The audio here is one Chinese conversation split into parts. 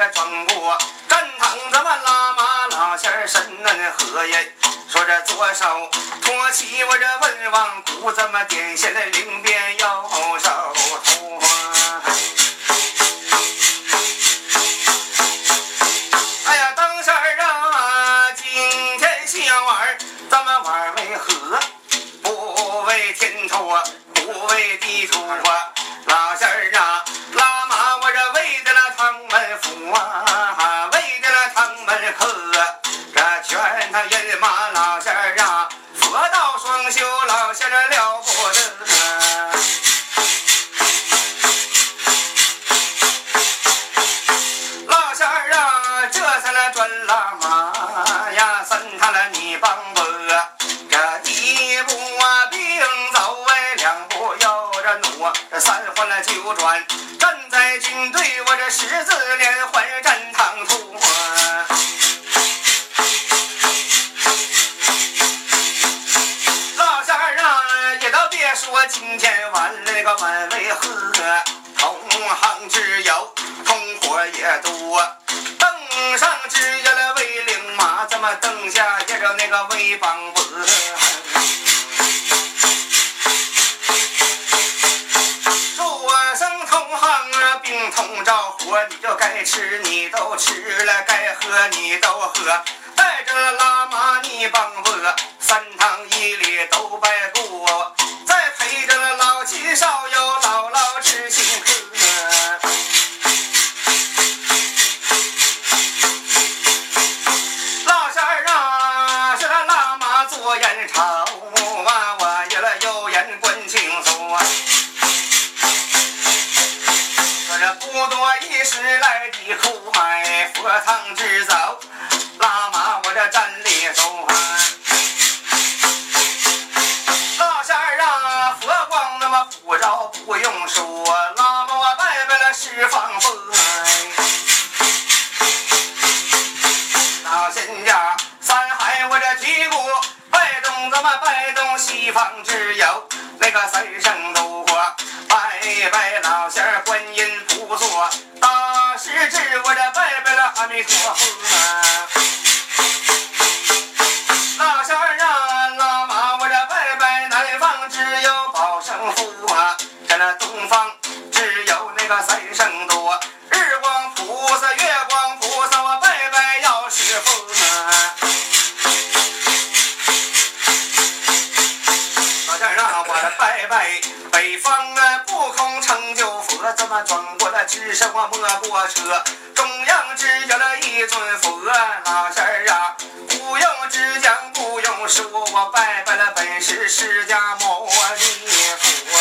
喝着庄过，站堂咱们拉马老仙儿神恩和耶。说这左手。托起我这文王鼓，怎么点下了灵鞭右手。托？哎呀，当时儿啊，今天想玩儿，咱们玩儿为何？不为天托，不为地托。老仙儿啊，来转拉马呀，三他了你帮我，这一步啊并走哎，两步又这挪，这三环了九转，站在军队我这十字连环战堂图啊。老仙儿啊，也都别说今天晚了个晚为何，同行之友，同伙也多。登上只有领马，咱们登下接着那个为帮伯。说声同行啊，病同着火，你就该吃你都吃了，该喝你都喝。带着喇嘛你帮我，三趟多一时来的快，佛堂之走，拉马我这站里走啊。老仙儿啊，佛光那么普照不用说，喇嘛我拜拜了十方佛。老仙家三海我这提过，拜东咱们拜东西方之友，那个三圣都过，拜拜老仙儿拜拜了阿弥陀佛啊。老仙儿啊，拉马我这拜拜南方只有保生符啊，这那东方只有那个三圣多，日光菩萨、月光菩萨，我拜拜药师佛啊。老仙让，我这拜拜北方啊，不空成就佛，怎么装过了只是我摸过车，中央只有一尊佛，老仙儿啊，不用只讲，不用说，我拜拜了本是释迦牟尼佛。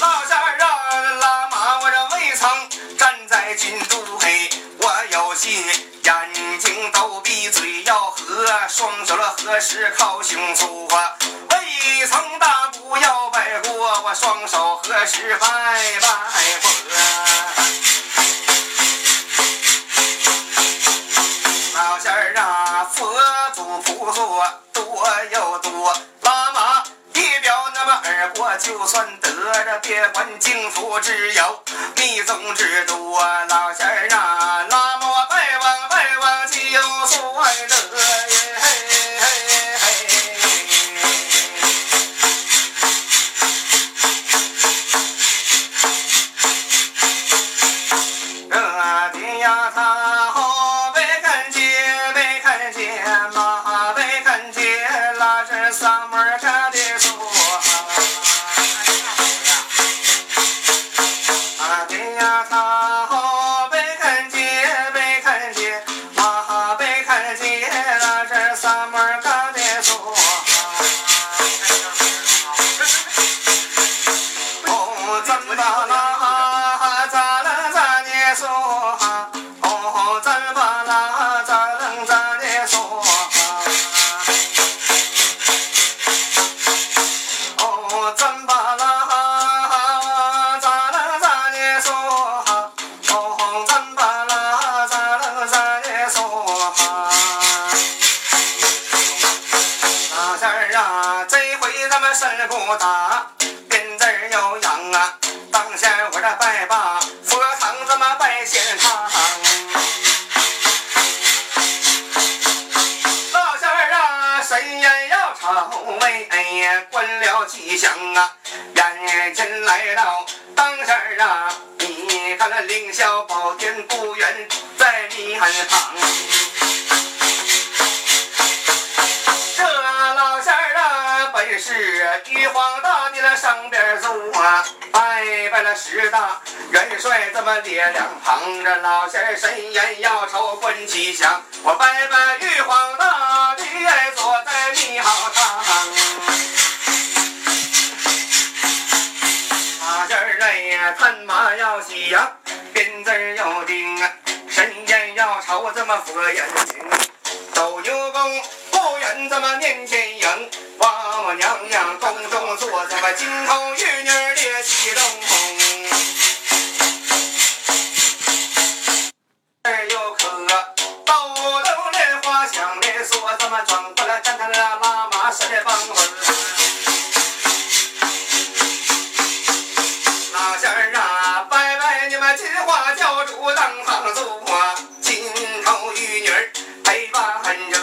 老仙儿啊，拉马我这未曾站在军都嘿，我有心眼睛都闭，嘴要合，双手了合十靠胸脯啊。未曾大鼓要拜过，我双手合十拜拜佛。老仙儿啊，佛祖菩萨多又多，拉马一表那么耳过，就算得着，别管净土之友，密宗之多。老仙儿啊，拉马我拜望拜望就算得耶啊，这回咱们事故大，鞭子儿有痒啊，当先我这拜把佛堂这么拜仙堂。老仙儿啊，神仙要朝为哎呀，关了吉祥啊，眼前来到当先儿啊，你看那凌霄宝殿不远在面旁。本是玉皇大帝那上边走啊，拜拜了十大元帅这么列两旁。这老仙儿神言要朝观吉祥，我拜拜玉皇大帝坐在密好堂。大仙儿来呀，探马要喜呀，鞭子儿要钉啊，神言要朝这么佛眼睛。斗牛宫不远这么面前迎，王母娘娘宫中坐，这么金童玉女列齐龙。儿又可豆豆莲花香的说，这么转过来站他那拉马是的帮老仙儿啊，拜拜你们金花教主当堂坐，金头玉女陪伴着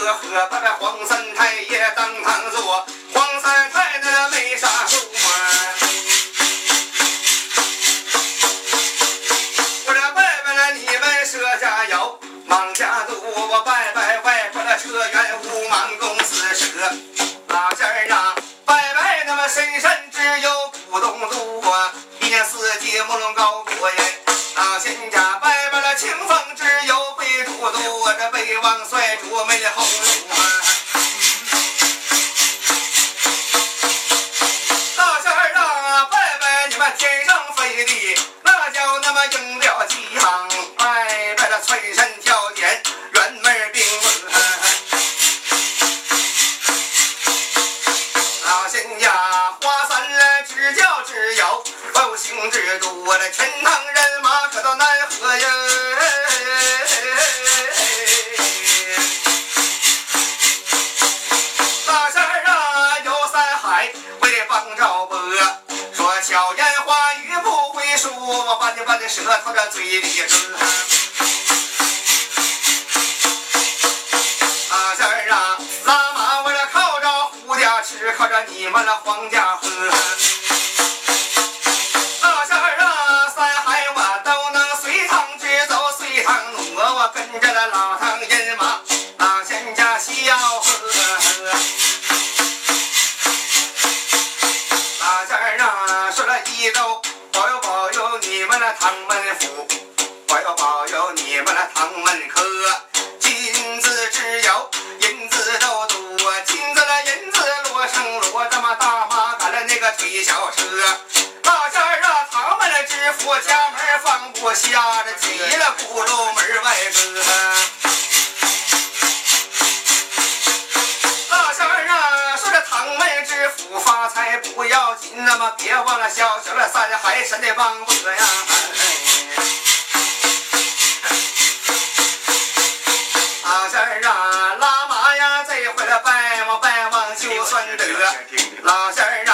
呵呵，拜拜黄三太爷当堂坐，黄三太那没啥数啊。我这拜拜了你们佘家窑，忙家渡，我拜拜外婆的车员五莽公司舍，老仙儿啊，拜拜那么深山只有古东渡啊，一年四季木龙高过耶。老仙家拜拜了清风只有北都督，我这北王帅主没后嘴里搁。大仙儿啊，拉马我这靠着胡家吃，靠着你们那黄家喝。大仙儿啊，三海我都能随堂直走，随堂挪，我跟着那老唐人马，老仙家笑呵呵。大仙儿啊，说了一周，你们那唐门府，我要保佑你们那唐门客，金子只有银子都多，金子了银子摞成摞，这么大妈赶了那个推小车。那阵儿啊，唐门的知府家门放不下，这急了咕噜门外搁。那么别忘了小小的山海神的帮伯呀。老仙儿啊，拉马呀，这回来拜望拜望就算得。老仙儿